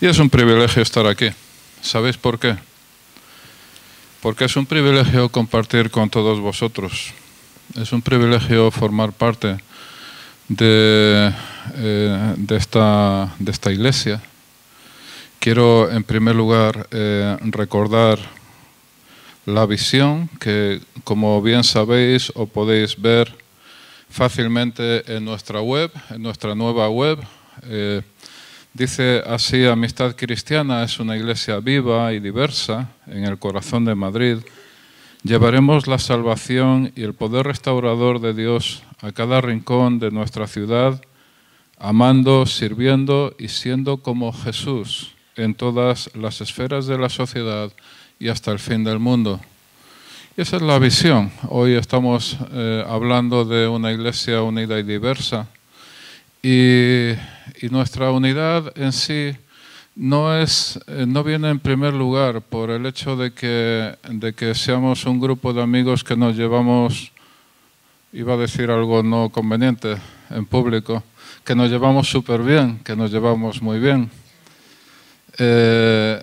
Y es un privilegio estar aquí. ¿Sabéis por qué? Porque es un privilegio compartir con todos vosotros. Es un privilegio formar parte de, eh, de, esta, de esta, iglesia. Quiero en primer lugar eh, recordar la visión que, como bien sabéis o podéis ver fácilmente en nuestra web, en nuestra nueva web. Eh, dice así, Amistad Cristiana es una iglesia viva y diversa en el corazón de Madrid. Llevaremos la salvación y el poder restaurador de Dios a cada rincón de nuestra ciudad, amando, sirviendo y siendo como Jesús en todas las esferas de la sociedad y hasta el fin del mundo. Y esa es la visión. Hoy estamos eh, hablando de una iglesia unida y diversa. Y, nuestra unidad en sí no, es, eh, no viene en primer lugar por el hecho de que, de que seamos un grupo de amigos que nos llevamos, iba a decir algo no conveniente en público, que nos llevamos súper bien, que nos llevamos muy bien. Eh,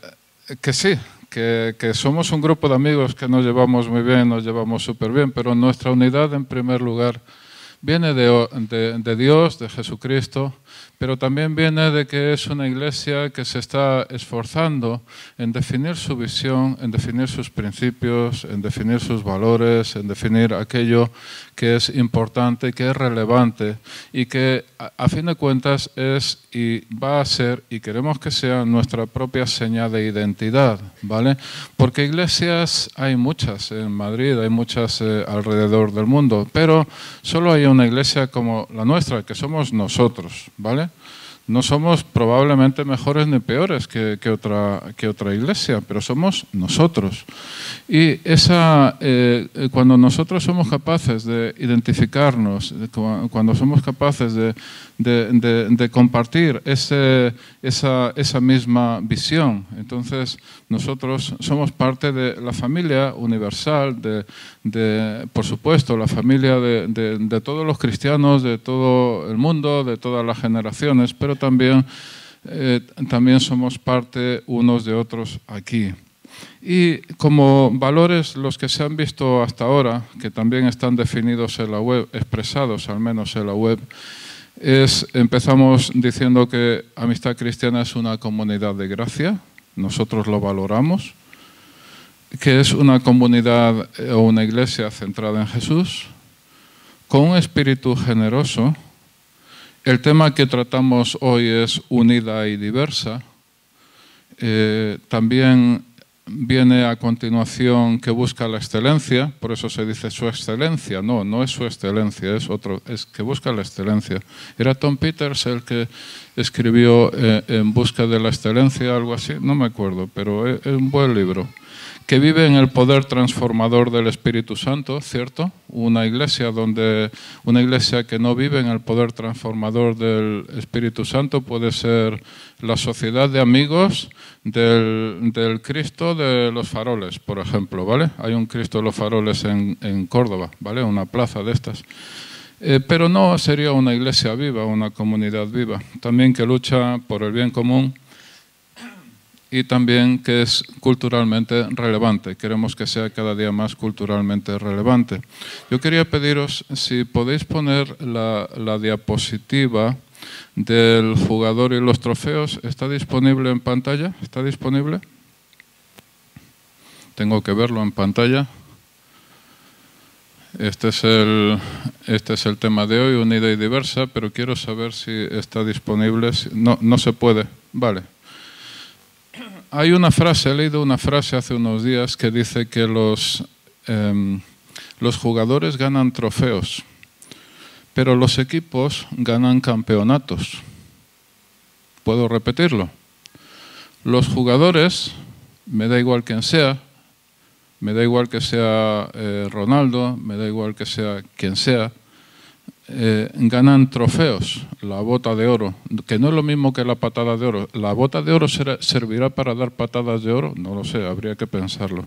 que sí, que, somos un grupo de amigos que nos llevamos muy bien, nos llevamos súper bien, pero nuestra unidad en primer lugar viene de Dios, de Jesucristo, pero también viene de que es una iglesia que se está esforzando en definir su visión, en definir sus principios, en definir sus valores, en definir aquello que es importante, que es relevante y que a, fin de cuentas es y va a ser y queremos que sea nuestra propia señal de identidad, ¿vale? Porque iglesias hay muchas en Madrid, hay muchas eh, alrededor del mundo, pero solo hay una iglesia como la nuestra, que somos nosotros, No somos probablemente mejores ni peores que, otra, que otra iglesia, pero somos nosotros. Y esa, eh, eh, cuando nosotros somos capaces de identificarnos, cuando somos capaces de, de, compartir esa, esa, misma visión. Entonces, nosotros somos parte de la familia universal, de, por supuesto, la familia de, todos los cristianos, de todo el mundo, de todas las generaciones, pero también, eh, también somos parte unos de otros aquí. Y como valores, los que se han visto hasta ahora, que también están definidos en la web, expresados al menos en la web, es, empezamos diciendo que Amistad Cristiana es una comunidad de gracia, nosotros lo valoramos, que es una comunidad eh, o una iglesia centrada en Jesús, con un espíritu generoso. El tema que tratamos hoy es unida y diversa. Eh, también viene a continuación que busca la excelencia, por eso se dice su excelencia. No, no es su excelencia, es otro, es que busca la excelencia. Era Tom Peters el que escribió eh, En busca de la excelencia, algo así, no me acuerdo, pero es un buen libro que vive en el poder transformador del Espíritu Santo, ¿cierto? Una iglesia donde una iglesia que no vive en el poder transformador del Espíritu Santo puede ser la sociedad de amigos del, Cristo de los faroles, por ejemplo, ¿vale? Hay un Cristo de los faroles en, en Córdoba, ¿vale? Una plaza de estas. Eh, pero no sería una iglesia viva, una comunidad viva, también que lucha por el bien común y también que es culturalmente relevante. Queremos que sea cada día más culturalmente relevante. Yo quería pediros si podéis poner la, diapositiva del jugador y los trofeos. ¿Está disponible en pantalla? ¿Está disponible? Tengo que verlo en pantalla. Este es, el, este es el tema de hoy, unida y diversa, pero quiero saber si está disponible. No, no se puede. Vale, hay una frase, he leído una frase hace unos días que dice que los, em, los jugadores ganan trofeos, pero los equipos ganan campeonatos. ¿Puedo repetirlo? Los jugadores, me da igual quien sea, me da igual que sea eh, Ronaldo, me da igual que sea quien sea, eh, ganan trofeos, la bota de oro, que no es lo mismo que la patada de oro. ¿La bota de oro servirá para dar patadas de oro? No lo sé, habría que pensarlo.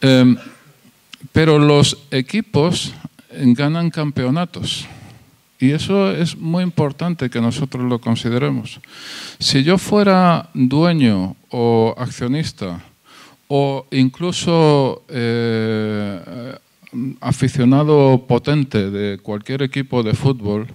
Em, pero los equipos ganan campeonatos. Y eso es muy importante que nosotros lo consideremos. Si yo fuera dueño o accionista o incluso eh, aficionado potente de cualquier equipo de fútbol,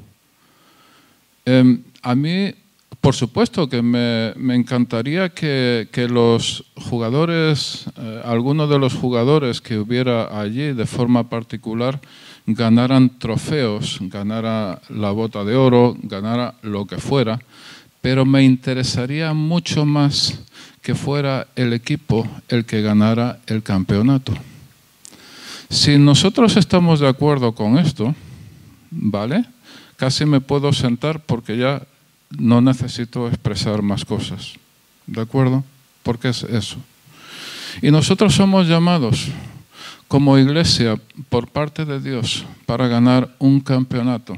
em, a mí, por supuesto que me, encantaría que, los jugadores, eh, algunos de los jugadores que hubiera allí de forma particular, ganaran trofeos, ganara la bota de oro, ganara lo que fuera, pero me interesaría mucho más que fuera el equipo el que ganara el campeonato. Si nosotros estamos de acuerdo con esto, ¿vale? Casi me puedo sentar porque ya no necesito expresar más cosas. ¿De acuerdo? Porque es eso. Y nosotros somos llamados como iglesia por parte de Dios para ganar un campeonato,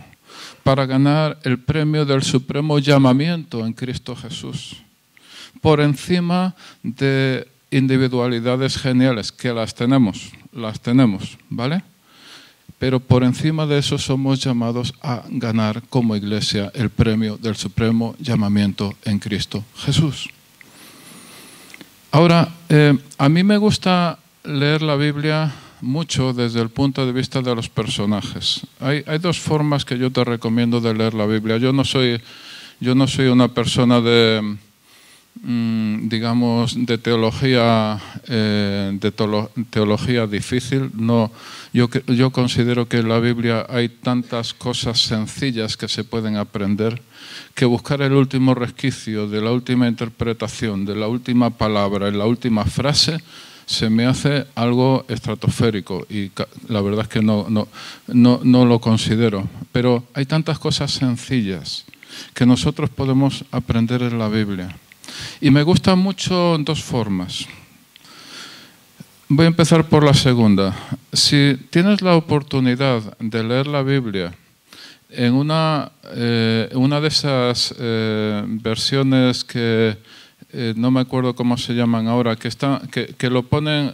para ganar el premio del supremo llamamiento en Cristo Jesús, por encima de individualidades geniales, que las tenemos, las tenemos, ¿vale? Pero por encima de eso somos llamados a ganar como iglesia el premio del supremo llamamiento en Cristo Jesús. Ahora, eh, a mí me gusta leer la Biblia mucho desde el punto de vista de los personajes. Hay, hay, dos formas que yo te recomiendo de leer la Biblia. Yo no soy, yo no soy una persona de digamos, de teología, eh, de teología difícil. No, yo, yo considero que en la Biblia hay tantas cosas sencillas que se pueden aprender que buscar el último resquicio de la última interpretación, de la última palabra, en la última frase, se me hace algo estratosférico y la verdad es que no, no, no, no lo considero. Pero hay tantas cosas sencillas que nosotros podemos aprender en la Biblia. Y me gusta mucho en dos formas. Voy a empezar por la segunda. Si tienes la oportunidad de leer la Biblia en una, eh, una de esas eh, versiones que eh, no me acuerdo cómo se llaman ahora, que, está, que, lo ponen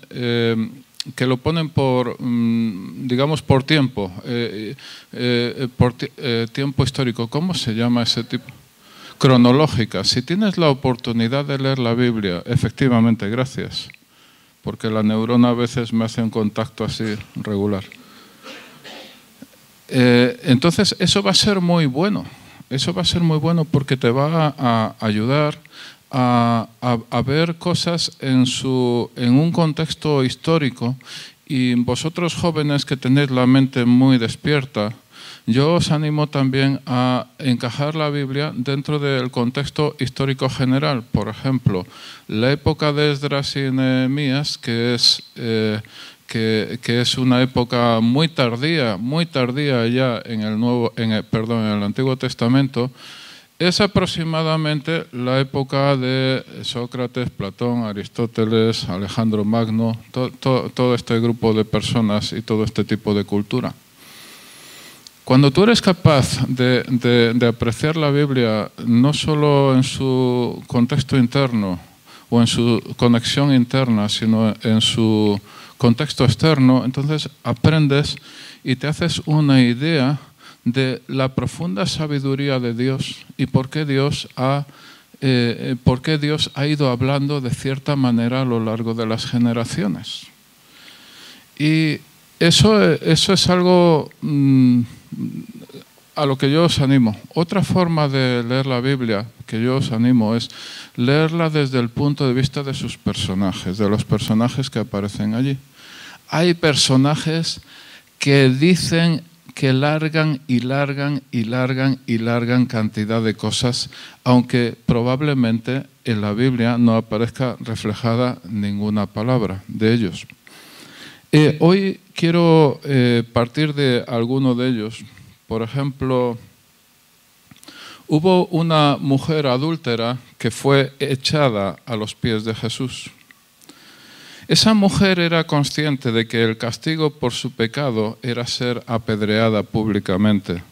que lo ponen por, mm, digamos, por tiempo, por tiempo histórico. ¿Cómo se llama ese tipo? Cronológica. Si tienes la oportunidad de leer la Biblia, efectivamente, gracias, porque la neurona a veces me hace un contacto así regular. Eh, entonces, eso va a ser muy bueno. Eso va a ser muy bueno porque te va a ayudar a, a, ver cosas en, su, en un contexto histórico y vosotros jóvenes que tenéis la mente muy despierta, yo os animo también a encajar la Biblia dentro del contexto histórico general. Por ejemplo, la época de Esdras y Nehemías, que es, eh, que, es una época muy tardía, muy tardía ya en el, nuevo, en perdón, en el Antiguo Testamento, es aproximadamente la época de Sócrates, Platón, Aristóteles, Alejandro Magno, todo este grupo de personas y todo este tipo de cultura. Cuando tú eres capaz de, apreciar la Biblia no solo en su contexto interno o en su conexión interna, sino en su contexto externo, entonces aprendes y te haces una idea de la profunda sabiduría de Dios y por qué Dios ha, eh, ido hablando de cierta manera a lo largo de las generaciones. Y eso, eso es algo... Mm, a lo que yo os animo. Otra forma de leer la Biblia que yo os animo es leerla desde el punto de vista de sus personajes, de los personajes que aparecen allí. Hay personajes que dicen que largan y largan y largan y largan cantidad de cosas, aunque probablemente en la Biblia no aparezca reflejada ninguna palabra de ellos. Eh, hoy quiero eh, partir de alguno de ellos. Por ejemplo, hubo una mujer adúltera que fue echada a los pies de Jesús. Esa mujer era consciente de que el castigo por su pecado era ser apedreada públicamente.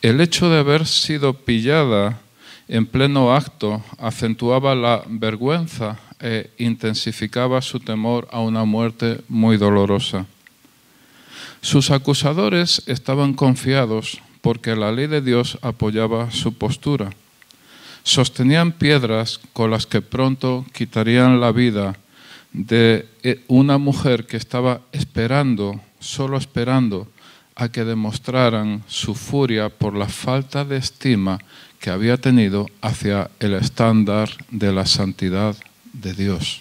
El hecho de haber sido pillada en pleno acto acentuaba la vergüenza e intensificaba su temor a una muerte muy dolorosa. Sus acusadores estaban confiados porque la ley de Dios apoyaba su postura. Sostenían piedras con las que pronto quitarían la vida de eh, una mujer que estaba esperando, solo esperando, a que demostraran su furia por la falta de estima que había tenido hacia el estándar de la santidad de Dios.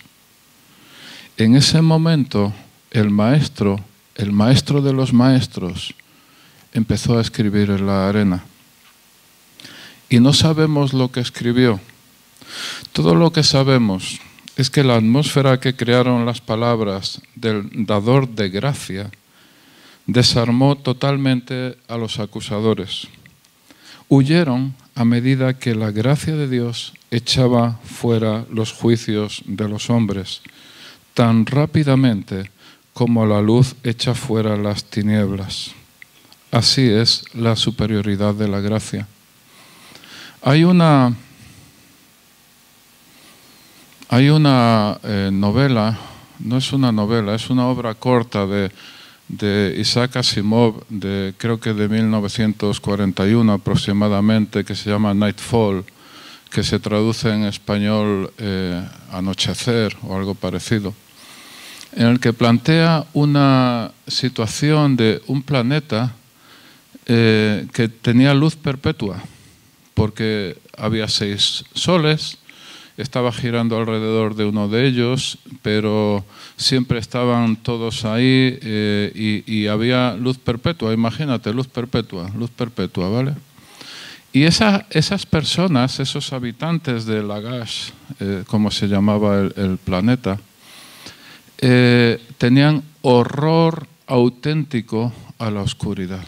En ese momento, el maestro, el maestro de los maestros, empezó a escribir en la arena. Y no sabemos lo que escribió. Todo lo que sabemos es que la atmósfera que crearon las palabras del dador de gracia desarmó totalmente a los acusadores. Huyeron a medida que la gracia de Dios echaba fuera los juicios de los hombres, tan rápidamente como la luz echa fuera las tinieblas. Así es la superioridad de la gracia. Hay una, hay una eh, novela, no es una novela, es una obra corta de, de Isaac Asimov, de, creo que de 1941 aproximadamente, que se llama Nightfall, que se traduce en español eh, anochecer o algo parecido, en el que plantea una situación de un planeta eh, que tenía luz perpetua, porque había seis soles, estaba girando alrededor de uno de ellos, pero siempre estaban todos ahí eh, y, había luz perpetua, imagínate, luz perpetua, luz perpetua, ¿vale? Y esas personas, esos habitantes de Lagash, eh, como se llamaba el, planeta, tenían horror auténtico a la oscuridad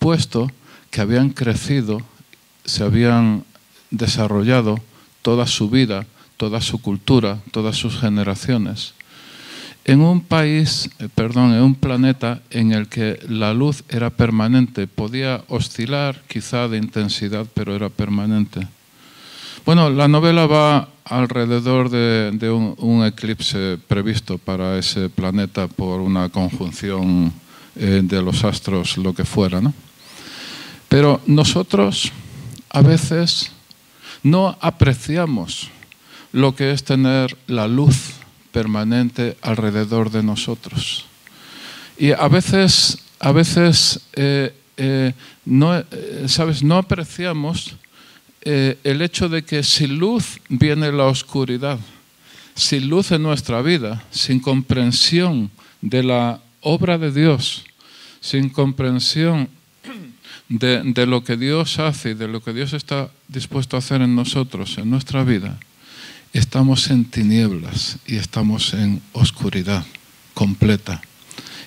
puesto que habían crecido, se habían desarrollado toda su vida, toda su cultura, todas sus generaciones, en un país, eh, perdón, en un planeta en el que la luz era permanente, podía oscilar quizá de intensidad, pero era permanente. Bueno, la novela va alrededor de, un, eclipse previsto para ese planeta por una conjunción eh, de los astros, lo que fuera, ¿no? Pero nosotros a veces no apreciamos lo que es tener la luz permanente alrededor de nosotros. Y a veces, a veces eh, eh, no, eh, ¿sabes? no apreciamos el hecho de que sin luz viene la oscuridad. Sin luz en nuestra vida, sin comprensión de la obra de Dios, sin comprensión de, lo que Dios hace y de lo que Dios está dispuesto a hacer en nosotros, en nuestra vida, estamos en tinieblas y estamos en oscuridad completa.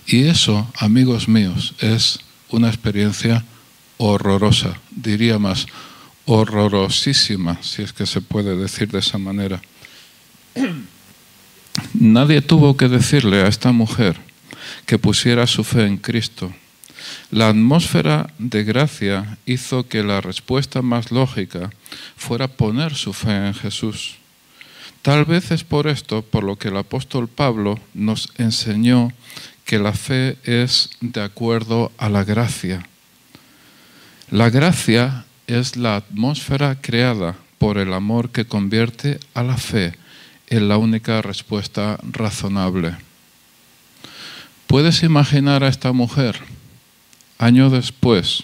Y eso, amigos míos, es una experiencia horrorosa, diría más, horrorosísima, si es que se puede decir de esa manera. Nadie tuvo que decirle a esta mujer que pusiera su fe en Cristo la atmósfera de gracia hizo que la respuesta más lógica fuera poner su fe en Jesús. Tal vez es por esto por lo que el apóstol Pablo nos enseñó que la fe es de acuerdo a la gracia. La gracia es la atmósfera creada por el amor que convierte a la fe en la única respuesta razonable. ¿Puedes imaginar a esta mujer? año después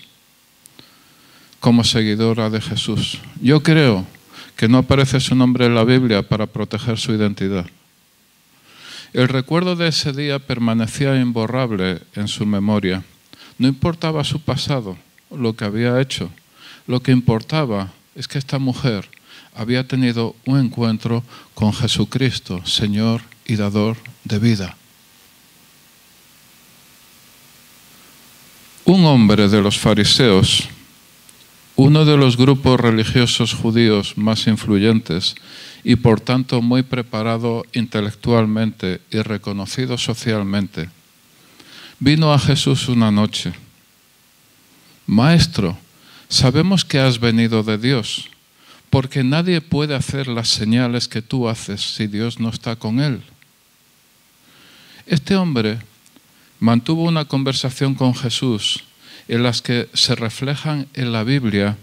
como seguidora de Jesús. Yo creo que no aparece su nombre en la Biblia para proteger su identidad. El recuerdo de ese día permanecía imborrable en su memoria. No importaba su pasado, lo que había hecho. Lo que importaba es que esta mujer había tenido un encuentro con Jesucristo, Señor y dador de vida. Un hombre de los fariseos, uno de los grupos religiosos judíos más influyentes y por tanto muy preparado intelectualmente y reconocido socialmente, vino a Jesús una noche. Maestro, sabemos que has venido de Dios, porque nadie puede hacer las señales que tú haces si Dios no está con él. Este hombre mantuvo una conversación con Jesús en las que se reflejan en la Biblia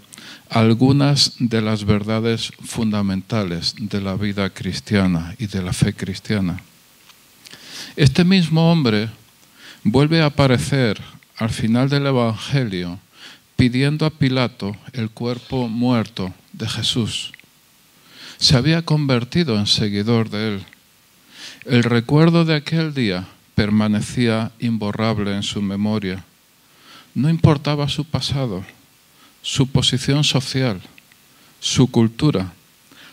algunas de las verdades fundamentales de la vida cristiana y de la fe cristiana. Este mismo hombre vuelve a aparecer al final del Evangelio pidiendo a Pilato el cuerpo muerto de Jesús. Se había convertido en seguidor de él. El recuerdo de aquel día permanecía imborrable en su memoria. No importaba su pasado, su posición social, su cultura.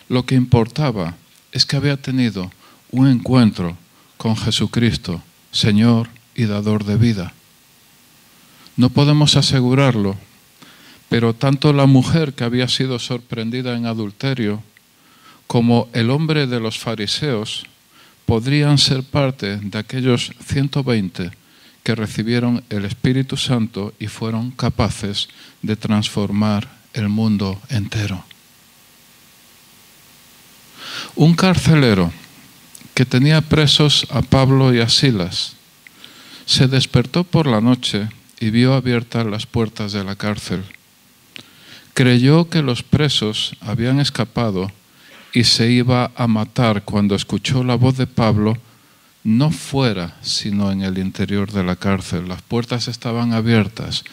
Lo que importaba es que había tenido un encuentro con Jesucristo, Señor y dador de vida. No podemos asegurarlo, pero tanto la mujer que había sido sorprendida en adulterio como el hombre de los fariseos podrían ser parte de aquellos 120 que recibieron el Espíritu Santo y fueron capaces de transformar el mundo entero. Un carcelero que tenía presos a Pablo y a Silas se despertó por la noche y vio abiertas las puertas de la cárcel. Creyó que los presos habían escapado y se iba a matar cuando escuchó la voz de Pablo, no fuera, sino en el interior de la cárcel. Las puertas estaban abiertas,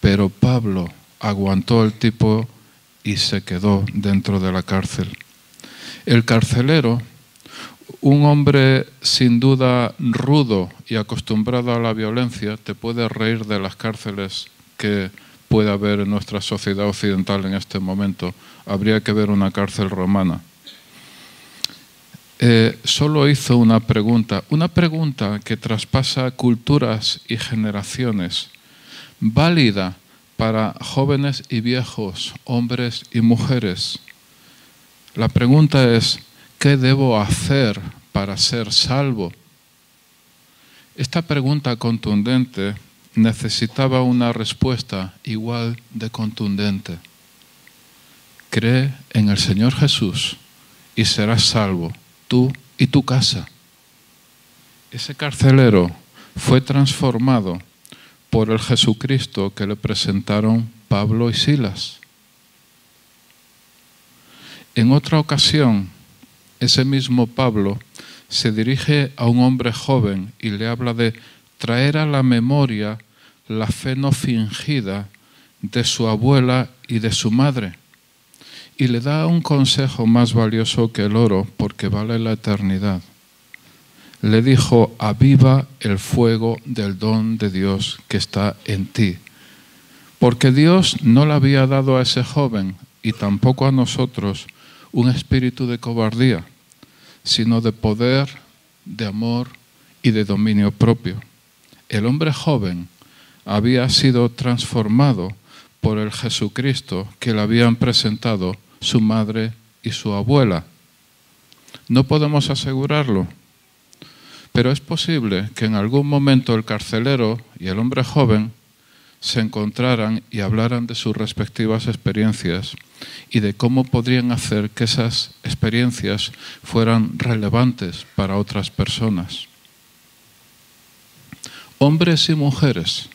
pero Pablo aguantó el tipo y se quedó dentro de la cárcel. El carcelero, un hombre sin duda rudo y acostumbrado a la violencia, te puede reír de las cárceles que puede haber en nuestra sociedad occidental en este momento. Habría que ver una cárcel romana. Eh, solo hizo una pregunta, una pregunta que traspasa culturas y generaciones, válida para jóvenes y viejos, hombres y mujeres. La pregunta es, ¿qué debo hacer para ser salvo? Esta pregunta contundente necesitaba una respuesta igual de contundente. Cree en el Señor Jesús y serás salvo tú y tu casa. Ese carcelero fue transformado por el Jesucristo que le presentaron Pablo y Silas. En otra ocasión, ese mismo Pablo se dirige a un hombre joven y le habla de traer a la memoria la fe no fingida de su abuela y de su madre y le da un consejo más valioso que el oro porque vale la eternidad. Le dijo, aviva el fuego del don de Dios que está en ti. Porque Dios no le había dado a ese joven y tampoco a nosotros un espíritu de cobardía, sino de poder, de amor y de dominio propio. El hombre joven había sido transformado por el Jesucristo que le habían presentado su madre y su abuela. No podemos asegurarlo, pero es posible que en algún momento el carcelero y el hombre joven se encontraran y hablaran de sus respectivas experiencias y de cómo podrían hacer que esas experiencias fueran relevantes para otras personas. Hombres y mujeres,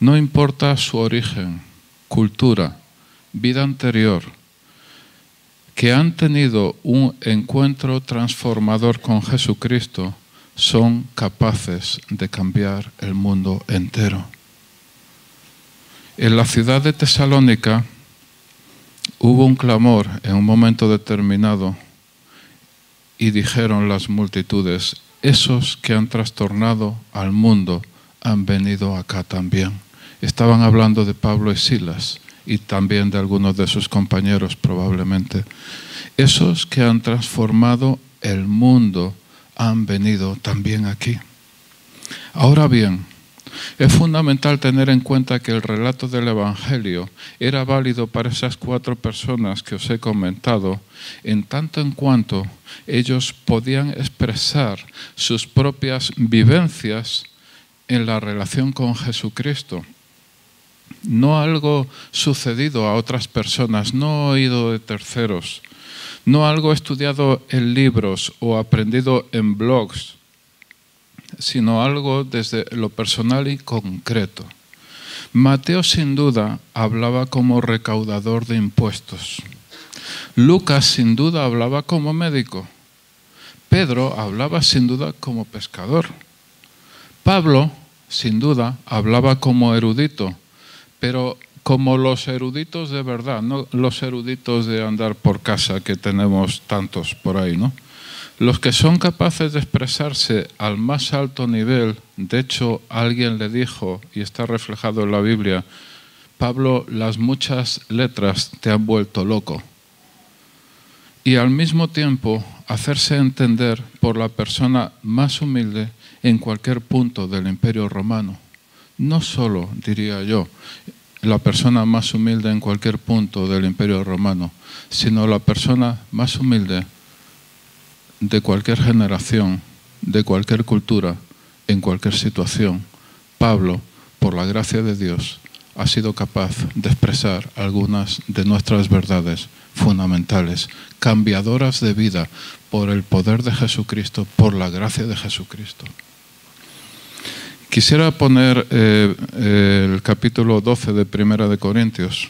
no importa su origen, cultura, vida anterior, que han tenido un encuentro transformador con Jesucristo son capaces de cambiar el mundo entero. En la ciudad de Tesalónica hubo un clamor en un momento determinado y dijeron las multitudes, esos que han trastornado al mundo han venido acá también. Estaban hablando de Pablo y Silas y también de algunos de sus compañeros probablemente. Esos que han transformado el mundo han venido también aquí. Ahora bien, es fundamental tener en cuenta que el relato del Evangelio era válido para esas cuatro personas que os he comentado, en tanto en cuanto ellos podían expresar sus propias vivencias en la relación con Jesucristo no algo sucedido a otras personas, no oído de terceros, no algo estudiado en libros o aprendido en blogs, sino algo desde lo personal y concreto. Mateo sin duda hablaba como recaudador de impuestos. Lucas sin duda hablaba como médico. Pedro hablaba sin duda como pescador. Pablo sin duda hablaba como erudito, pero como los eruditos de verdad, no los eruditos de andar por casa que tenemos tantos por ahí, ¿no? Los que son capaces de expresarse al más alto nivel, de hecho alguien le dijo, y está reflejado en la Biblia, Pablo, las muchas letras te han vuelto loco. Y al mismo tiempo hacerse entender por la persona más humilde en cualquier punto del imperio romano. No solo, diría yo, la persona más humilde en cualquier punto del imperio romano, sino la persona más humilde de cualquier generación, de cualquier cultura, en cualquier situación, Pablo, por la gracia de Dios, ha sido capaz de expresar algunas de nuestras verdades fundamentales, cambiadoras de vida por el poder de Jesucristo, por la gracia de Jesucristo. Quisiera poner eh, el capítulo 12 de Primera de Corintios.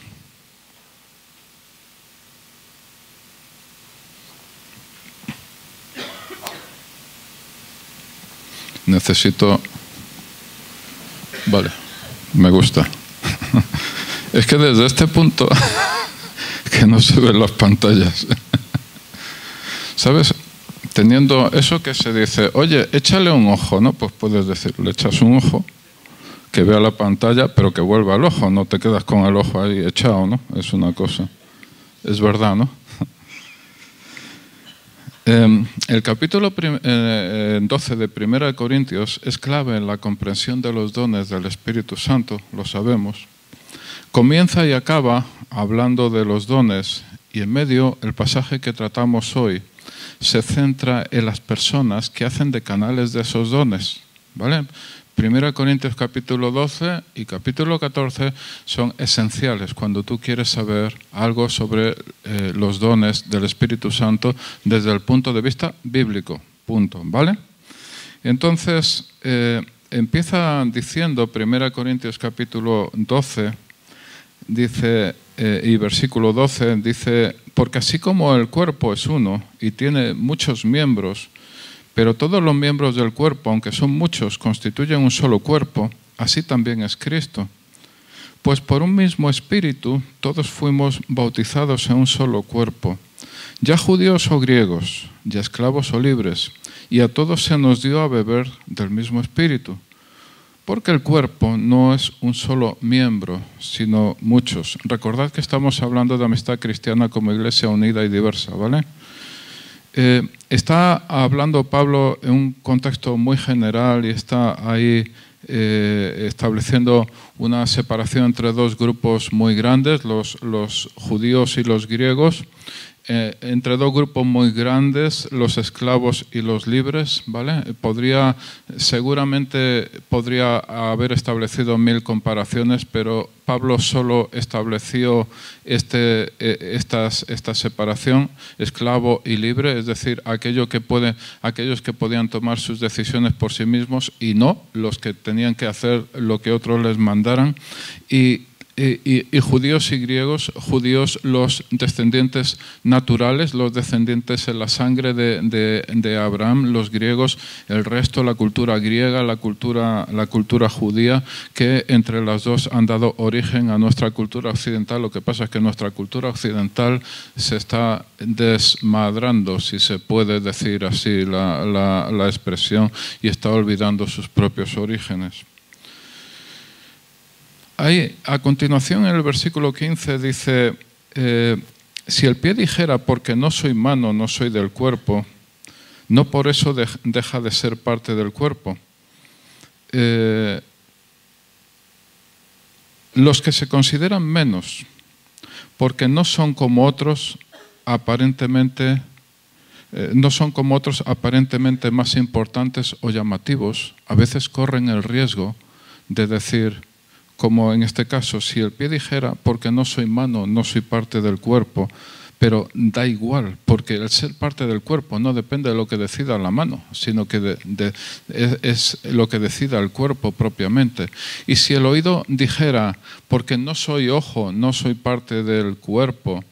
necesito... Vale, me gusta. Es que desde este punto, que no se ven las pantallas, ¿sabes? Teniendo eso que se dice, oye, échale un ojo, ¿no? Pues puedes decir, le echas un ojo, que vea la pantalla, pero que vuelva al ojo, no te quedas con el ojo ahí echado, ¿no? Es una cosa. Es verdad, ¿no? Em, el capítulo 12 eh, de Primera de Corintios es clave en la comprensión de los dones del Espíritu Santo, lo sabemos. Comienza y acaba hablando de los dones y en medio el pasaje que tratamos hoy se centra en las personas que hacen de canales de esos dones. ¿vale? 1 Corintios capítulo 12 y capítulo 14 son esenciales cuando tú quieres saber algo sobre eh, los dones del Espíritu Santo desde el punto de vista bíblico. Punto. ¿Vale? Entonces, eh, empieza diciendo 1 Corintios capítulo 12, dice, eh, y versículo 12, dice, porque así como el cuerpo es uno y tiene muchos miembros, pero todos los miembros del cuerpo, aunque son muchos, constituyen un solo cuerpo, así también es Cristo. Pues por un mismo espíritu todos fuimos bautizados en un solo cuerpo, ya judíos o griegos, ya esclavos o libres, y a todos se nos dio a beber del mismo espíritu. Porque el cuerpo no es un solo miembro, sino muchos. Recordad que estamos hablando de amistad cristiana como iglesia unida y diversa, ¿vale? Eh, está hablando Pablo en un contexto muy general y está ahí eh, estableciendo una separación entre dos grupos muy grandes, los, los judíos y los griegos, eh, entre dos grupos muy grandes, los esclavos y los libres, ¿vale? Podría, seguramente podría haber establecido mil comparaciones, pero Pablo solo estableció este, eh, esta separación, esclavo y libre, es decir, que aquellos que podían tomar sus decisiones por sí mismos y no los que tenían que hacer lo que otros les mandaran. Y y, judíos y griegos, judíos los descendientes naturales, los descendientes en la sangre de, Abraham, los griegos, el resto, la cultura griega, la cultura, la cultura judía, que entre las dos han dado origen a nuestra cultura occidental. Lo que pasa es que nuestra cultura occidental se está desmadrando, si se puede decir así la expresión, y está olvidando sus propios orígenes a continuación en el versículo 15 dice, eh, si el pie dijera, porque no soy mano, no soy del cuerpo, no por eso deja de ser parte del cuerpo. Eh, los que se consideran menos, porque no son como otros aparentemente, eh, no son como otros aparentemente más importantes o llamativos, a veces corren el riesgo de decir, como en este caso, si el pie dijera, porque no soy mano, no soy parte del cuerpo, pero da igual, porque el ser parte del cuerpo no depende de lo que decida la mano, sino que es, lo que decida el cuerpo propiamente. Y si el oído dijera, porque no soy ojo, no soy parte del cuerpo,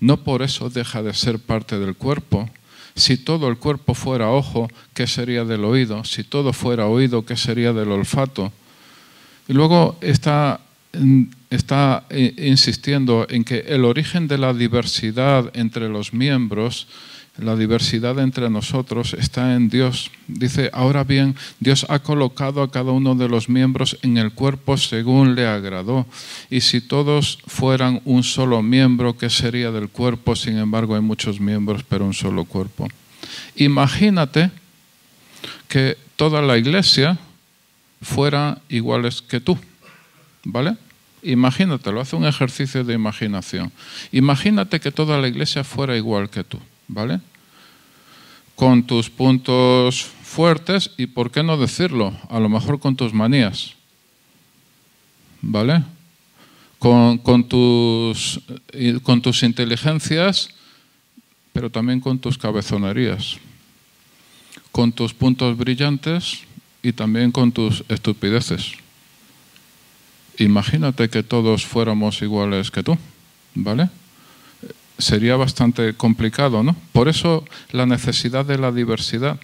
no por eso deja de ser parte del cuerpo. Si todo el cuerpo fuera ojo, ¿qué sería del oído? Si todo fuera oído, ¿qué sería del olfato? Y luego está está eh, insistiendo en que el origen de la diversidad entre los miembros, la diversidad entre nosotros, está en Dios. Dice, ahora bien, Dios ha colocado a cada uno de los miembros en el cuerpo según le agradó. Y si todos fueran un solo miembro, ¿qué sería del cuerpo? Sin embargo, hay muchos miembros, pero un solo cuerpo. Imagínate que toda la iglesia fuera iguales que tú. ¿Vale? Imagínatelo, hace un ejercicio de imaginación. Imagínate que toda la iglesia fuera igual que tú, ¿vale? Con tus puntos fuertes y, ¿por qué no decirlo? A lo mejor con tus manías, ¿vale? Con, con, tus, con tus inteligencias, pero también con tus cabezonerías, con tus puntos brillantes y también con tus estupideces. Imagínate que todos fuéramos iguales que tú, ¿vale? Sería bastante complicado, ¿no? Por eso la necesidad de la diversidad.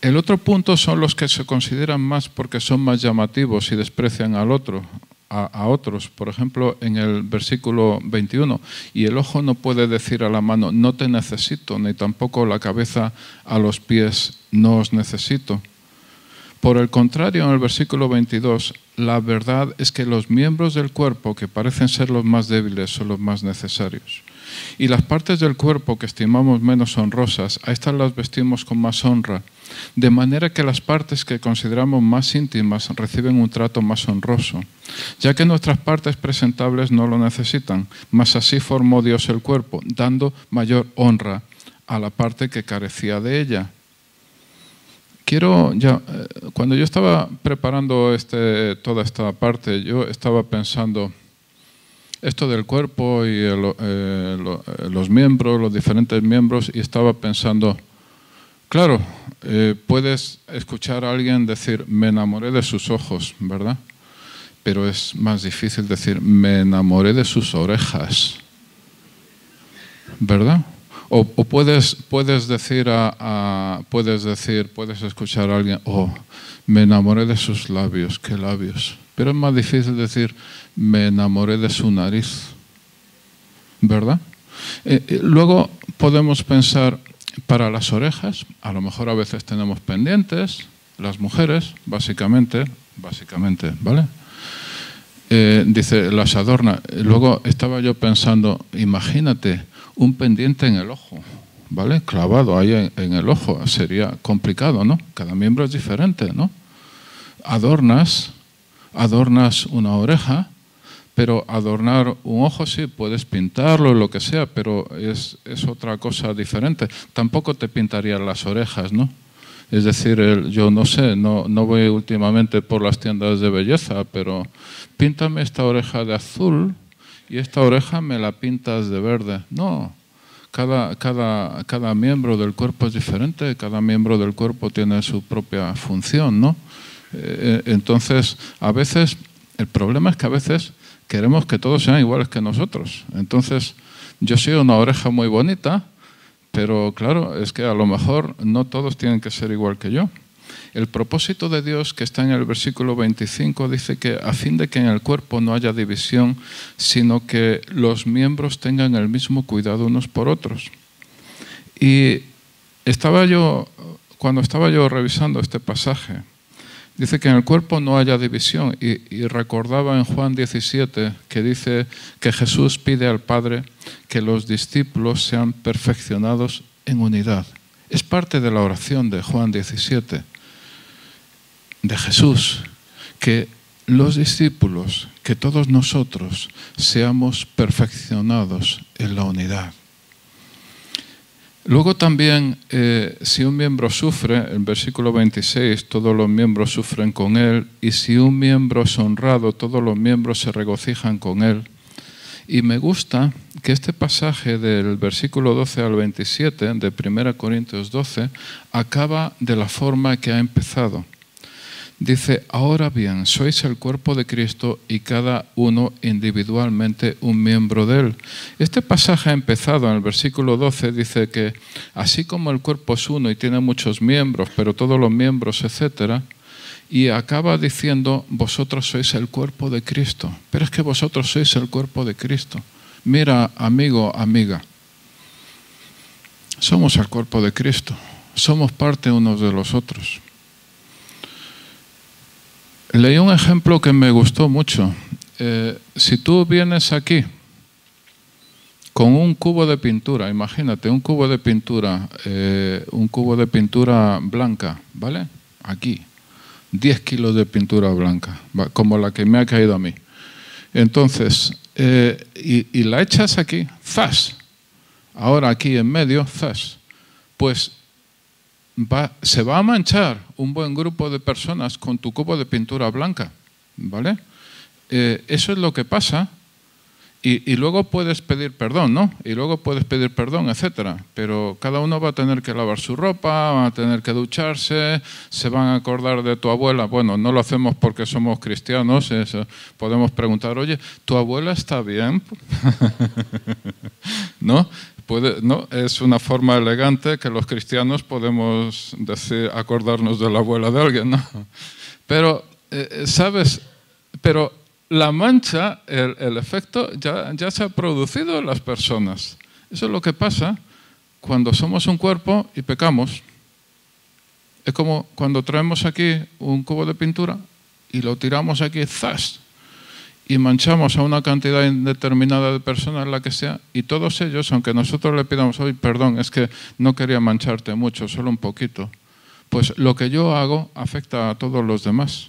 El otro punto son los que se consideran más porque son más llamativos y desprecian al otro, a, otros. Por ejemplo, en el versículo 21, y el ojo no puede decir a la mano, no te necesito, ni tampoco la cabeza a los pies, no os necesito. Por el contrario, en el versículo 22, la verdad es que los miembros del cuerpo que parecen ser los más débiles son los más necesarios. Y las partes del cuerpo que estimamos menos honrosas, a estas las vestimos con más honra, de manera que las partes que consideramos más íntimas reciben un trato más honroso, ya que nuestras partes presentables no lo necesitan, mas así formó Dios el cuerpo, dando mayor honra a la parte que carecía de ella. Quiero ya, eh, cuando yo estaba preparando este, toda esta parte, yo estaba pensando esto del cuerpo y eh, eh, los miembros, los diferentes miembros, y estaba pensando, claro, puedes escuchar a alguien decir, me enamoré de sus ojos, ¿verdad? Pero es más difícil decir, me enamoré de sus orejas, ¿verdad? O, puedes, puedes, decir a, puedes decir, puedes escuchar a alguien, oh, me enamoré de sus labios, qué labios. Pero es más difícil decir, me enamoré de su nariz. ¿Verdad? Eh, eh, luego podemos pensar para las orejas, a lo mejor a veces tenemos pendientes, las mujeres, básicamente, básicamente, ¿vale? Eh, dice, las adorna. Luego estaba yo pensando, imagínate, un pendiente en el ojo, ¿vale? Clavado ahí en, el ojo. Sería complicado, ¿no? Cada miembro es diferente, ¿no? Adornas, adornas una oreja, pero adornar un ojo sí, puedes pintarlo, lo que sea, pero es, otra cosa diferente. Tampoco te pintarían las orejas, ¿no? Es decir, yo no sé, no, no voy últimamente por las tiendas de belleza, pero píntame esta oreja de azul y esta oreja me la pintas de verde. No, cada, cada, cada miembro del cuerpo es diferente, cada miembro del cuerpo tiene su propia función, ¿no? Eh, entonces, a veces, el problema es que a veces queremos que todos sean iguales que nosotros. Entonces, yo soy una oreja muy bonita, pero claro, es que a lo mejor no todos tienen que ser igual que yo. El propósito de Dios que está en el versículo 25 dice que a fin de que en el cuerpo no haya división, sino que los miembros tengan el mismo cuidado unos por otros. Y estaba yo, cuando estaba yo revisando este pasaje, dice que en el cuerpo no haya división y, y, recordaba en Juan 17 que dice que Jesús pide al Padre que los discípulos sean perfeccionados en unidad. Es parte de la oración de Juan 17 de Jesús, que los discípulos, que todos nosotros seamos perfeccionados en la unidad. Luego también, eh, si un miembro sufre, en versículo 26, todos los miembros sufren con él, y si un miembro es honrado, todos los miembros se regocijan con él. Y me gusta que este pasaje del versículo 12 al 27 de 1 Corintios 12 acaba de la forma que ha empezado. Dice, ahora bien, sois el cuerpo de Cristo y cada uno individualmente un miembro de él. Este pasaje ha empezado en el versículo 12, dice que así como el cuerpo es uno y tiene muchos miembros, pero todos los miembros, etcétera, y acaba diciendo, vosotros sois el cuerpo de Cristo. Pero es que vosotros sois el cuerpo de Cristo. Mira, amigo, amiga, somos el cuerpo de Cristo, somos parte unos de los otros. Leí un ejemplo que me gustó mucho. Eh, si tú vienes aquí con un cubo de pintura, imagínate, un cubo de pintura, eh, un cubo de pintura blanca, ¿vale? Aquí, 10 kilos de pintura blanca, como la que me ha caído a mí. Entonces, eh, y, la echas aquí, ¡zas! Ahora aquí en medio, ¡zas! Pues se va a manchar un buen grupo de personas con tu cubo de pintura blanca, ¿vale? Eh, eso es lo que pasa y, luego puedes pedir perdón, ¿no? Y luego puedes pedir perdón, etcétera. Pero cada uno va a tener que lavar su ropa, va a tener que ducharse, se van a acordar de tu abuela. Bueno, no lo hacemos porque somos cristianos. Podemos preguntar, oye, ¿tu abuela está bien? ¿No? No, es una forma elegante que los cristianos podemos decir, acordarnos de la abuela de alguien, ¿no? Pero, eh, ¿sabes? Pero la mancha, el, efecto ya, ya, se ha producido en las personas. Eso es lo que pasa cuando somos un cuerpo y pecamos. Es como cuando traemos aquí un cubo de pintura y lo tiramos aquí, ¡zas! Y manchamos a una cantidad indeterminada de personas, la que sea, y todos ellos, aunque nosotros le pidamos hoy perdón, es que no quería mancharte mucho, solo un poquito, pues lo que yo hago afecta a todos los demás.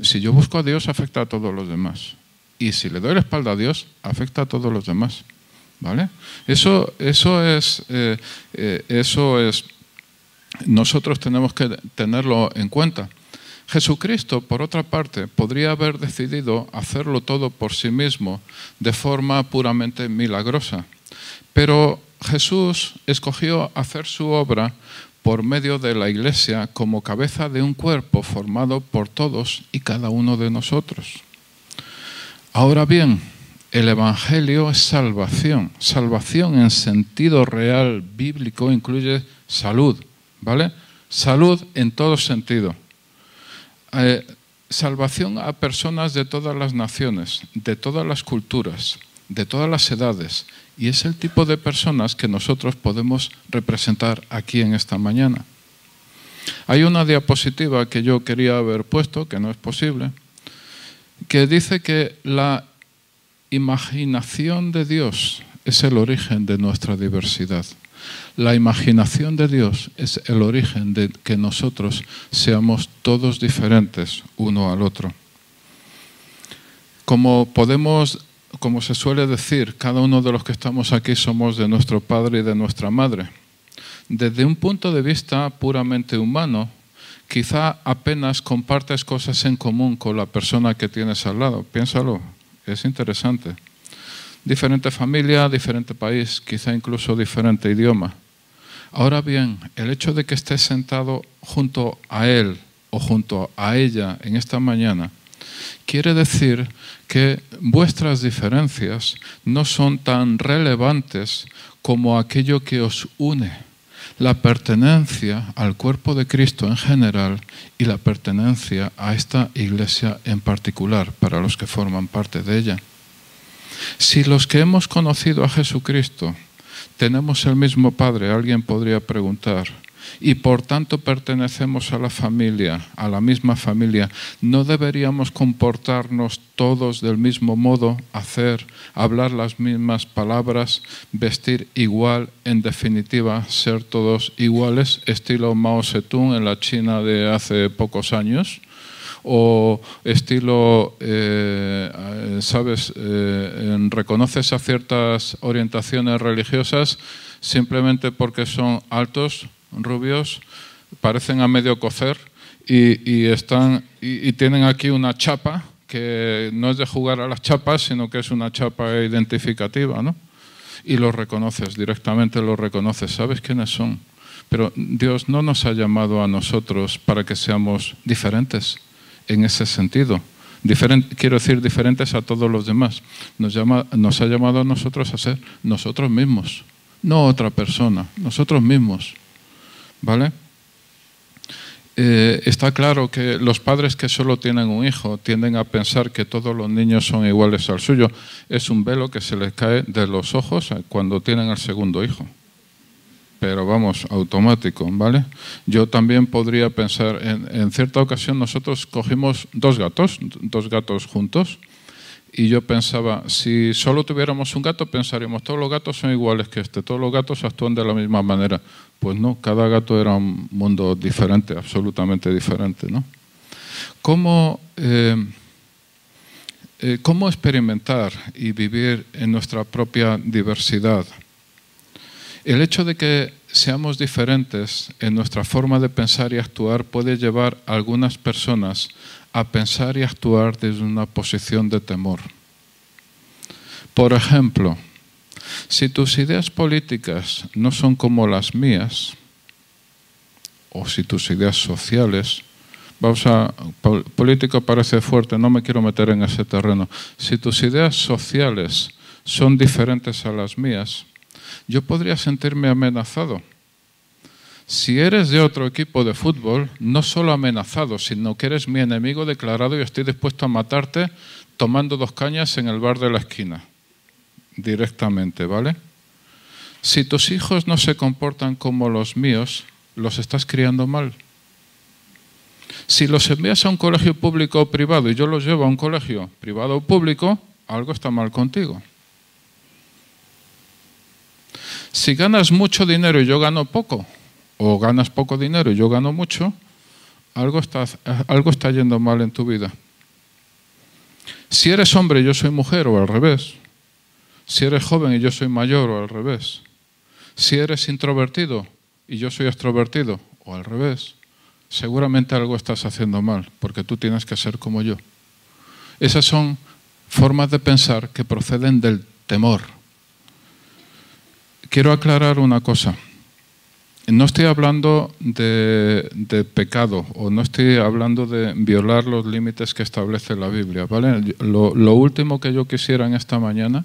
Si yo busco a Dios, afecta a todos los demás. Y si le doy la espalda a Dios, afecta a todos los demás. ¿Vale? Eso, eso es, eh, eh, eso es, nosotros tenemos que tenerlo en cuenta. Jesucristo, por otra parte, podría haber decidido hacerlo todo por sí mismo de forma puramente milagrosa, pero Jesús escogió hacer su obra por medio de la Iglesia como cabeza de un cuerpo formado por todos y cada uno de nosotros. Ahora bien, el Evangelio es salvación. Salvación en sentido real bíblico incluye salud, ¿vale? Salud en todo sentido. Eh, salvación a personas de todas las naciones, de todas las culturas, de todas las edades. Y es el tipo de personas que nosotros podemos representar aquí en esta mañana. Hay una diapositiva que yo quería haber puesto, que no es posible, que dice que la imaginación de Dios es el origen de nuestra diversidad. La imaginación de Dios es el origen de que nosotros seamos todos diferentes uno al otro. Como podemos, como se suele decir, cada uno de los que estamos aquí somos de nuestro padre y de nuestra madre. Desde un punto de vista puramente humano, quizá apenas compartes cosas en común con la persona que tienes al lado. Piénsalo, es interesante diferente familia, diferente país, quizá incluso diferente idioma. Ahora bien, el hecho de que estés sentado junto a él o junto a ella en esta mañana quiere decir que vuestras diferencias no son tan relevantes como aquello que os une, la pertenencia al cuerpo de Cristo en general y la pertenencia a esta iglesia en particular para los que forman parte de ella. Si los que hemos conocido a Jesucristo tenemos el mismo Padre, alguien podría preguntar, y por tanto pertenecemos a la familia, a la misma familia, ¿no deberíamos comportarnos todos del mismo modo, hacer, hablar las mismas palabras, vestir igual, en definitiva, ser todos iguales, estilo Mao Zedong en la China de hace pocos años? O estilo, eh, ¿sabes? Eh, reconoces a ciertas orientaciones religiosas simplemente porque son altos, rubios, parecen a medio cocer y, están, y, tienen aquí una chapa que no es de jugar a las chapas, sino que es una chapa identificativa, ¿no? y los reconoces, directamente los reconoces, sabes quiénes son. Pero Dios no nos ha llamado a nosotros para que seamos diferentes en ese sentido. quiero decir, diferentes a todos los demás. Nos, llama, nos ha llamado a nosotros a ser nosotros mismos, no otra persona, nosotros mismos. ¿Vale? Eh, está claro que los padres que solo tienen un hijo tienden a pensar que todos los niños son iguales al suyo. Es un velo que se les cae de los ojos cuando tienen al segundo hijo. Pero vamos, automático, ¿vale? Yo también podría pensar, en, en cierta ocasión nosotros cogimos dos gatos, dos gatos juntos, y yo pensaba, si solo tuviéramos un gato, pensaríamos, todos los gatos son iguales que este, todos los gatos actúan de la misma manera. Pues no, cada gato era un mundo diferente, absolutamente diferente. ¿no? ¿Cómo, eh, eh, ¿Cómo experimentar y vivir en nuestra propia diversidad? El hecho de que seamos diferentes en nuestra forma de pensar y actuar puede llevar a algunas personas a pensar y actuar desde una posición de temor. Por ejemplo, si tus ideas políticas no son como las mías, o si tus ideas sociales, vamos a, político parece fuerte, no me quiero meter en ese terreno, si tus ideas sociales son diferentes a las mías, yo podría sentirme amenazado si eres de otro equipo de fútbol, no solo amenazado, sino que eres mi enemigo declarado y estoy dispuesto a matarte tomando dos cañas en el bar de la esquina. Directamente, ¿vale? Si tus hijos no se comportan como los míos, los estás criando mal. Si los envías a un colegio público o privado y yo los llevo a un colegio privado o público, algo está mal contigo. Si ganas mucho dinero y yo gano poco, o ganas poco dinero y yo gano mucho, algo está, algo está yendo mal en tu vida. Si eres hombre y yo soy mujer o al revés. Si eres joven y yo soy mayor o al revés. Si eres introvertido y yo soy extrovertido o al revés. Seguramente algo estás haciendo mal porque tú tienes que ser como yo. Esas son formas de pensar que proceden del temor. Quiero aclarar una cosa no estoy hablando de, pecado o no estoy hablando de violar los límites que establece la Biblia. ¿vale? Lo, lo, último que yo quisiera en esta mañana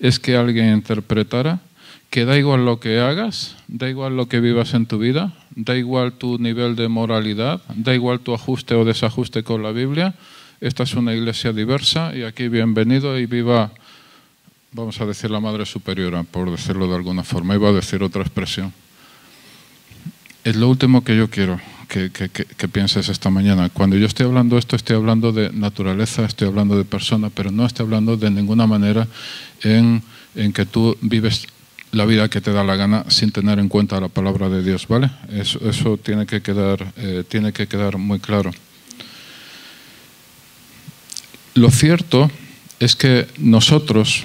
es que alguien interpretara que da igual lo que hagas, da igual lo que vivas en tu vida, da igual tu nivel de moralidad, da igual tu ajuste o desajuste con la Biblia. Esta es una iglesia diversa y aquí bienvenido y viva, vamos a decir, la Madre Superiora, por decirlo de alguna forma. Iba a decir otra expresión. Es lo último que yo quiero que, pienses esta mañana. Cuando yo estoy hablando esto, estoy hablando de naturaleza, estoy hablando de persona, pero no estoy hablando de ninguna manera en, que tú vives la vida que te da la gana sin tener en cuenta la palabra de Dios, ¿vale? Eso, eso tiene, que quedar, eh, tiene que quedar muy claro. Lo cierto es que nosotros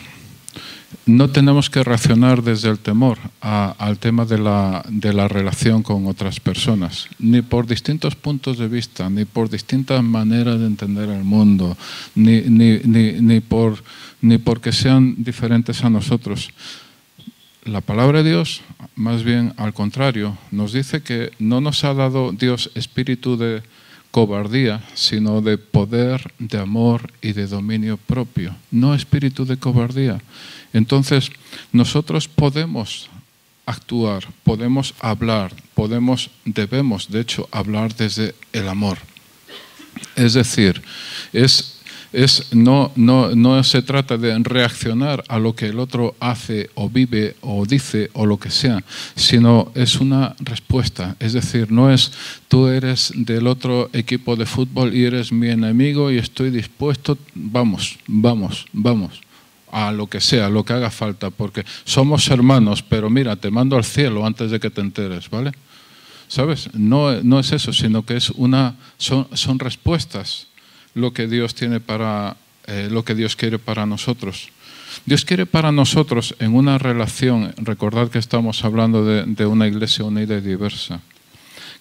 no tenemos que reaccionar desde el temor al tema de la, de la, relación con otras personas, ni por distintos puntos de vista, ni por distintas maneras de entender el mundo, ni, ni, ni, ni por, ni porque sean diferentes a nosotros. La palabra de Dios, más bien al contrario, nos dice que no nos ha dado Dios espíritu de cobardía, sino de poder, de amor y de dominio propio, no espíritu de cobardía. Entonces, nosotros podemos actuar, podemos hablar, podemos, debemos, de hecho, hablar desde el amor. Es decir, es es, no, no, no, se trata de reaccionar a lo que el otro hace o vive o dice o lo que sea, sino es una respuesta. Es decir, no es tú eres del otro equipo de fútbol y eres mi enemigo y estoy dispuesto, vamos, vamos, vamos a lo que sea, lo que haga falta, porque somos hermanos, pero mira, te mando al cielo antes de que te enteres, ¿vale? ¿Sabes? No, no es eso, sino que es una, son, son respuestas lo que Dios tiene para, eh, lo que Dios quiere para nosotros. Dios quiere para nosotros en una relación, recordad que estamos hablando de, de una iglesia unida y diversa,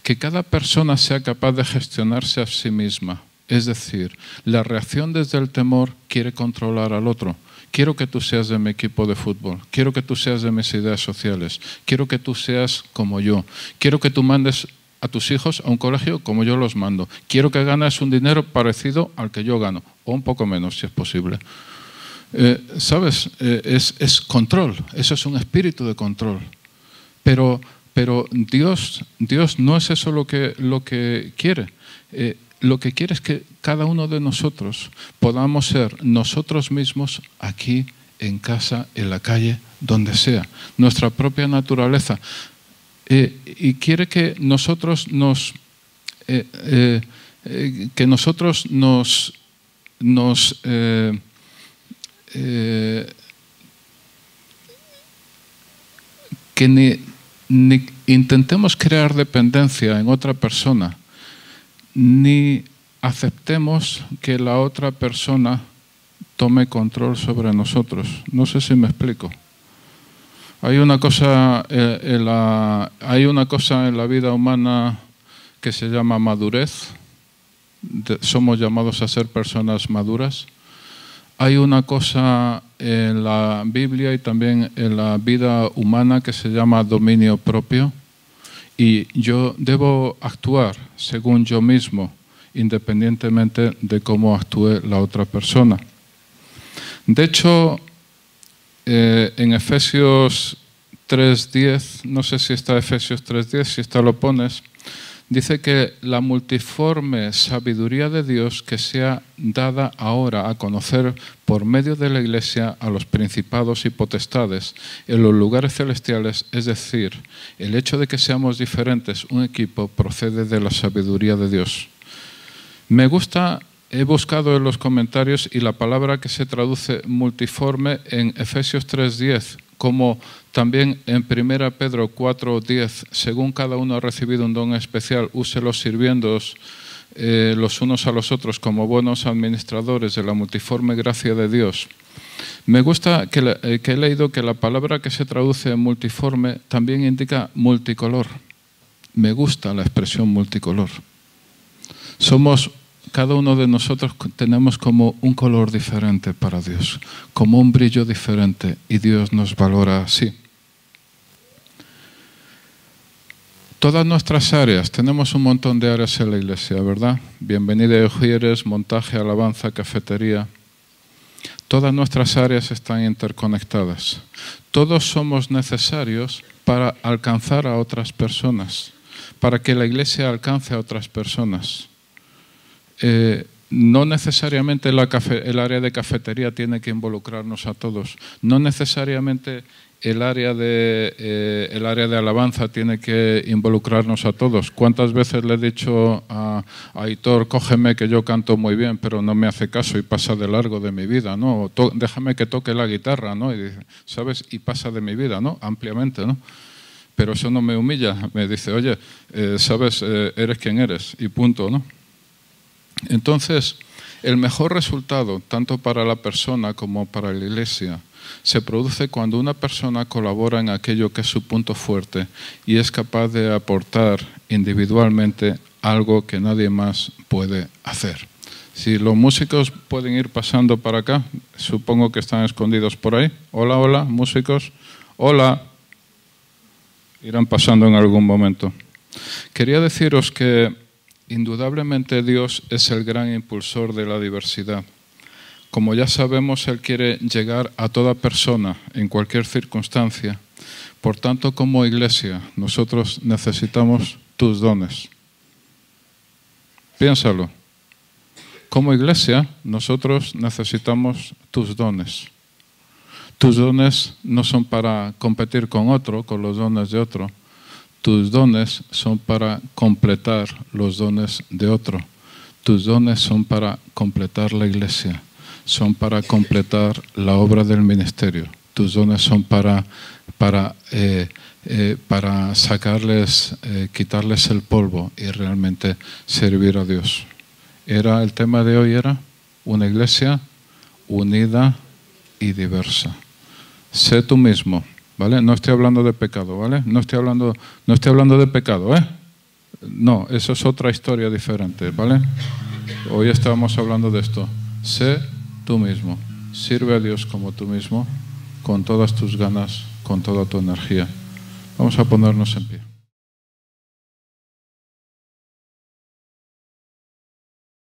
que cada persona sea capaz de gestionarse a sí misma. Es decir, la reacción desde el temor quiere controlar al otro, quiero que tú seas de mi equipo de fútbol, quiero que tú seas de mis ideas sociales, quiero que tú seas como yo, quiero que tú mandes a tus hijos a un colegio como yo los mando, quiero que ganes un dinero parecido al que yo gano, o un poco menos si es posible. Eh, ¿Sabes? Eh, es, control, eso es un espíritu de control. Pero, pero Dios, Dios no es eso lo que, lo que quiere. Eh, lo que quiere es que cada uno de nosotros podamos ser nosotros mismos aquí en casa, en la calle, donde sea, nuestra propia naturaleza. Y quiere que nosotros nos, que nosotros nos, nos eh, que ni, intentemos crear dependencia en otra persona, ni aceptemos que la otra persona tome control sobre nosotros. No sé si me explico. Hay una cosa, eh, hay una cosa en la vida humana que se llama madurez. somos llamados a ser personas maduras. Hay una cosa en la Biblia y también en la vida humana que se llama dominio propio y yo debo actuar según yo mismo, independientemente de cómo actúe la otra persona. De hecho, eh, en Efesios 3.10, no sé si está Efesios 3.10, si está lo pones, dice que la multiforme sabiduría de Dios que sea dada ahora a conocer por medio de la Iglesia a los principados y potestades en los lugares celestiales, es decir, el hecho de que seamos diferentes, un equipo, procede de la sabiduría de Dios. Me gusta, he buscado en los comentarios y la palabra que se traduce multiforme en Efesios 3.10 como también en 1 Pedro 4:10, según cada uno ha recibido un don especial, úselos sirviendo eh, los unos a los otros como buenos administradores de la multiforme gracia de Dios. Me gusta que, eh, que he leído que la palabra que se traduce en multiforme también indica multicolor. Me gusta la expresión multicolor. Somos cada uno de nosotros tenemos como un color diferente para Dios, como un brillo diferente y Dios nos valora así. Todas nuestras áreas, tenemos un montón de áreas en la iglesia, ¿verdad? Bienvenida a Ujieres, montaje, alabanza, cafetería. Todas nuestras áreas están interconectadas. Todos somos necesarios para alcanzar a otras personas, para que la iglesia alcance a otras personas. Eh, no necesariamente el área de cafetería tiene que involucrarnos a todos. No necesariamente el área de, eh, el área de alabanza tiene que involucrarnos a todos. ¿Cuántas veces le he dicho a, a Aitor, cógeme que yo canto muy bien, pero no me hace caso y pasa de largo de mi vida, ¿no? déjame que toque la guitarra, ¿no? Y ¿sabes? Y pasa de mi vida, ¿no? Ampliamente, ¿no? Pero eso no me humilla. Me dice, oye, eh, ¿sabes? eres quien eres y punto, ¿no? Entonces, el mejor resultado, tanto para la persona como para la iglesia, se produce cuando una persona colabora en aquello que es su punto fuerte y es capaz de aportar individualmente algo que nadie más puede hacer. Si los músicos pueden ir pasando para acá, supongo que están escondidos por ahí. Hola, hola, músicos. Hola. Irán pasando en algún momento. Quería deciros que Indudablemente Dios es el gran impulsor de la diversidad. Como ya sabemos, Él quiere llegar a toda persona en cualquier circunstancia. Por tanto, como iglesia, nosotros necesitamos tus dones. Piénsalo. Como iglesia, nosotros necesitamos tus dones. Tus dones no son para competir con otro, con los dones de otro tus dones son para completar los dones de otro. Tus dones son para completar la iglesia, son para completar la obra del ministerio. Tus dones son para, para, eh, eh, para sacarles, eh, quitarles el polvo y realmente servir a Dios. Era el tema de hoy era una iglesia unida y diversa. Sé tú mismo ¿vale? No estoy hablando de pecado, ¿vale? No estoy hablando, no estoy hablando de pecado, ¿eh? No, eso es otra historia diferente, ¿vale? Hoy estábamos hablando de esto. Sé tú mismo. sirve a Dios como tú mismo, con todas tus ganas, con toda tu energía. Vamos a ponernos en pie.